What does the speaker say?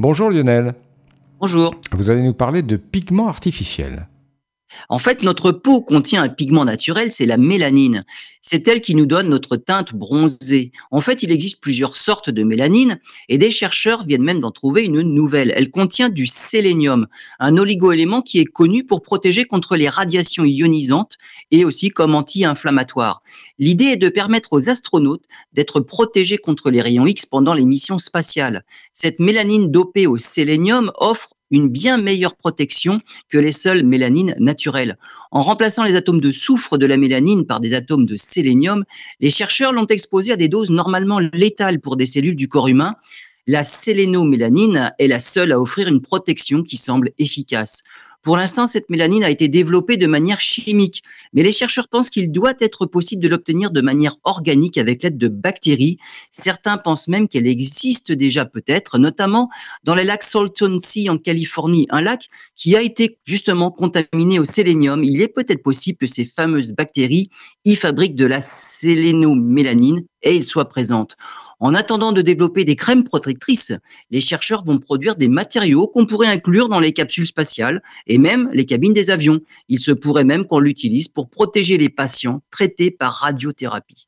Bonjour Lionel. Bonjour. Vous allez nous parler de pigments artificiels. En fait, notre peau contient un pigment naturel, c'est la mélanine. C'est elle qui nous donne notre teinte bronzée. En fait, il existe plusieurs sortes de mélanine et des chercheurs viennent même d'en trouver une nouvelle. Elle contient du sélénium, un oligoélément qui est connu pour protéger contre les radiations ionisantes et aussi comme anti-inflammatoire. L'idée est de permettre aux astronautes d'être protégés contre les rayons X pendant les missions spatiales. Cette mélanine dopée au sélénium offre une bien meilleure protection que les seules mélanines naturelles. En remplaçant les atomes de soufre de la mélanine par des atomes de sélénium, les chercheurs l'ont exposé à des doses normalement létales pour des cellules du corps humain. La sélénomélanine est la seule à offrir une protection qui semble efficace. Pour l'instant, cette mélanine a été développée de manière chimique, mais les chercheurs pensent qu'il doit être possible de l'obtenir de manière organique avec l'aide de bactéries. Certains pensent même qu'elle existe déjà peut-être, notamment dans les lacs Salton Sea en Californie, un lac qui a été justement contaminé au sélénium. Il est peut-être possible que ces fameuses bactéries y fabriquent de la sélénomélanine et ils soient présentes. En attendant de développer des crèmes protectrices, les chercheurs vont produire des matériaux qu'on pourrait inclure dans les capsules spatiales et même les cabines des avions. Il se pourrait même qu'on l'utilise pour protéger les patients traités par radiothérapie.